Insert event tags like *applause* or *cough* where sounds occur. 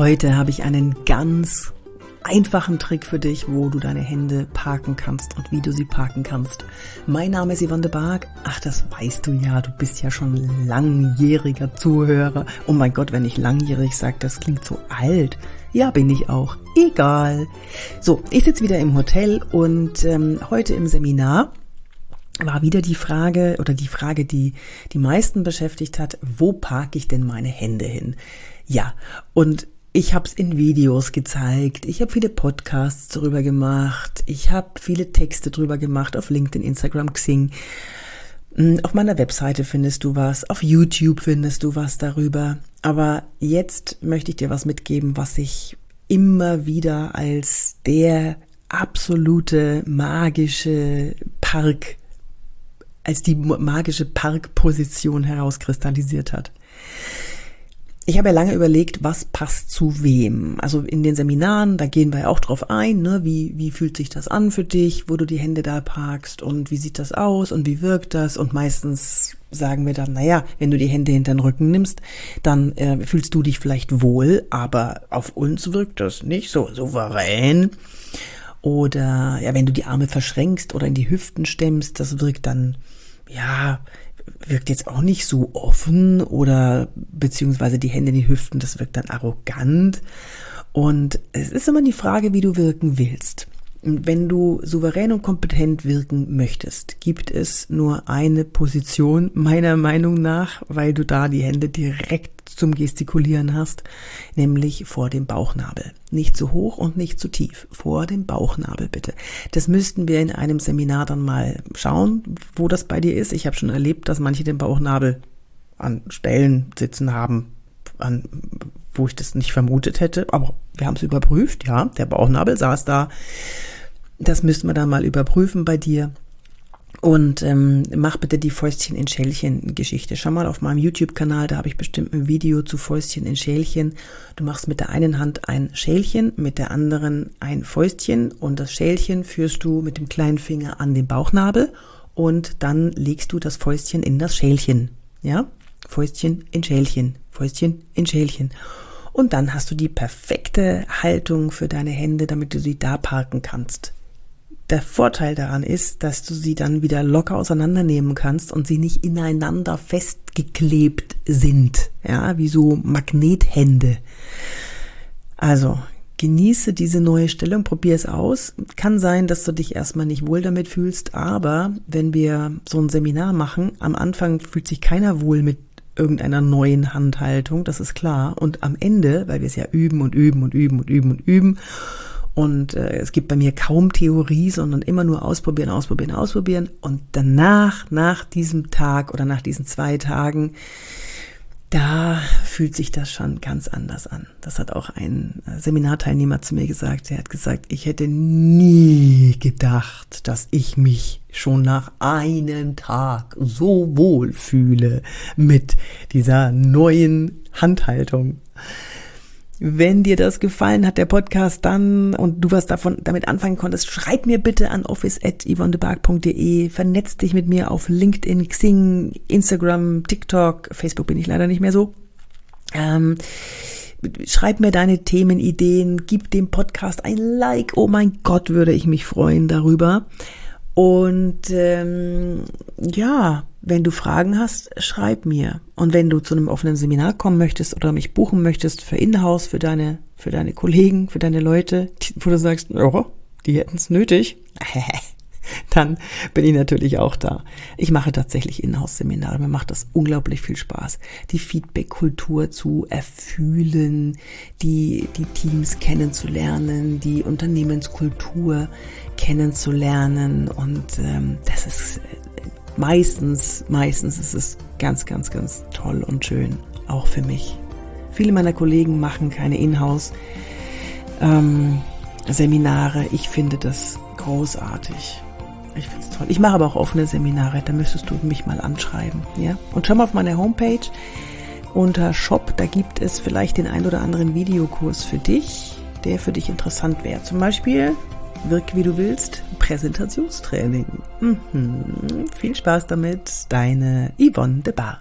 Heute habe ich einen ganz einfachen Trick für dich, wo du deine Hände parken kannst und wie du sie parken kannst. Mein Name ist Yvonne de Barg. Ach, das weißt du ja. Du bist ja schon langjähriger Zuhörer. Oh mein Gott, wenn ich langjährig sage, das klingt so alt. Ja, bin ich auch. Egal. So, ich sitze wieder im Hotel und ähm, heute im Seminar war wieder die Frage oder die Frage, die die meisten beschäftigt hat, wo parke ich denn meine Hände hin? Ja, und ich habe es in Videos gezeigt, ich habe viele Podcasts darüber gemacht, ich habe viele Texte drüber gemacht auf LinkedIn, Instagram, Xing. Hm, auf meiner Webseite findest du was, auf YouTube findest du was darüber. Aber jetzt möchte ich dir was mitgeben, was ich immer wieder als der absolute magische Park, als die magische Parkposition herauskristallisiert hat ich habe ja lange überlegt, was passt zu wem. Also in den Seminaren, da gehen wir auch drauf ein, ne? wie, wie fühlt sich das an für dich, wo du die Hände da parkst und wie sieht das aus und wie wirkt das und meistens sagen wir dann, naja, wenn du die Hände hinter den Rücken nimmst, dann äh, fühlst du dich vielleicht wohl, aber auf uns wirkt das nicht so souverän. Oder ja, wenn du die Arme verschränkst oder in die Hüften stemmst, das wirkt dann ja wirkt jetzt auch nicht so offen oder beziehungsweise die Hände in die Hüften, das wirkt dann arrogant. Und es ist immer die Frage, wie du wirken willst. Wenn du souverän und kompetent wirken möchtest, gibt es nur eine Position meiner Meinung nach, weil du da die Hände direkt zum Gestikulieren hast, nämlich vor dem Bauchnabel. Nicht zu hoch und nicht zu tief. Vor dem Bauchnabel bitte. Das müssten wir in einem Seminar dann mal schauen, wo das bei dir ist. Ich habe schon erlebt, dass manche den Bauchnabel an Stellen sitzen haben, an, wo ich das nicht vermutet hätte. Aber wir haben es überprüft, ja. Der Bauchnabel saß da. Das müssten wir dann mal überprüfen bei dir. Und ähm, mach bitte die Fäustchen in Schälchen Geschichte. Schau mal auf meinem YouTube-Kanal, da habe ich bestimmt ein Video zu Fäustchen in Schälchen. Du machst mit der einen Hand ein Schälchen, mit der anderen ein Fäustchen und das Schälchen führst du mit dem kleinen Finger an den Bauchnabel und dann legst du das Fäustchen in das Schälchen. Ja? Fäustchen in Schälchen, Fäustchen in Schälchen. Und dann hast du die perfekte Haltung für deine Hände, damit du sie da parken kannst. Der Vorteil daran ist, dass du sie dann wieder locker auseinandernehmen kannst und sie nicht ineinander festgeklebt sind, ja, wie so Magnethände. Also, genieße diese neue Stellung, probier es aus. Kann sein, dass du dich erstmal nicht wohl damit fühlst, aber wenn wir so ein Seminar machen, am Anfang fühlt sich keiner wohl mit irgendeiner neuen Handhaltung, das ist klar. Und am Ende, weil wir es ja üben und üben und üben und üben und üben und äh, es gibt bei mir kaum Theorie, sondern immer nur ausprobieren, ausprobieren, ausprobieren. Und danach, nach diesem Tag oder nach diesen zwei Tagen, da fühlt sich das schon ganz anders an. Das hat auch ein äh, Seminarteilnehmer zu mir gesagt. Er hat gesagt, ich hätte nie gedacht, dass ich mich schon nach einem Tag so wohl fühle mit dieser neuen Handhaltung. Wenn dir das gefallen hat, der Podcast, dann und du was davon damit anfangen konntest, schreib mir bitte an office@yvonnebark.de, vernetz dich mit mir auf LinkedIn, Xing, Instagram, TikTok, Facebook bin ich leider nicht mehr so. Ähm, schreib mir deine Themen, Ideen, gib dem Podcast ein Like. Oh mein Gott, würde ich mich freuen darüber. Und ähm, ja, wenn du Fragen hast, schreib mir. Und wenn du zu einem offenen Seminar kommen möchtest oder mich buchen möchtest für Inhouse, für deine, für deine Kollegen, für deine Leute, wo du sagst, oh, die hätten es nötig, *laughs* dann bin ich natürlich auch da. Ich mache tatsächlich Inhouse-Seminare. Mir macht das unglaublich viel Spaß, die Feedback-Kultur zu erfühlen, die, die Teams kennenzulernen, die Unternehmenskultur kennenzulernen. Und ähm, das ist meistens, meistens ist es ganz, ganz, ganz toll und schön, auch für mich. Viele meiner Kollegen machen keine Inhouse ähm, Seminare. Ich finde das großartig. Ich finde es toll. Ich mache aber auch offene Seminare, da müsstest du mich mal anschreiben. Ja? Und schau mal auf meine Homepage unter Shop, da gibt es vielleicht den ein oder anderen Videokurs für dich, der für dich interessant wäre. Zum Beispiel Wirke wie du willst, Präsentationstraining. Mhm. Viel Spaß damit, deine Yvonne de Bar.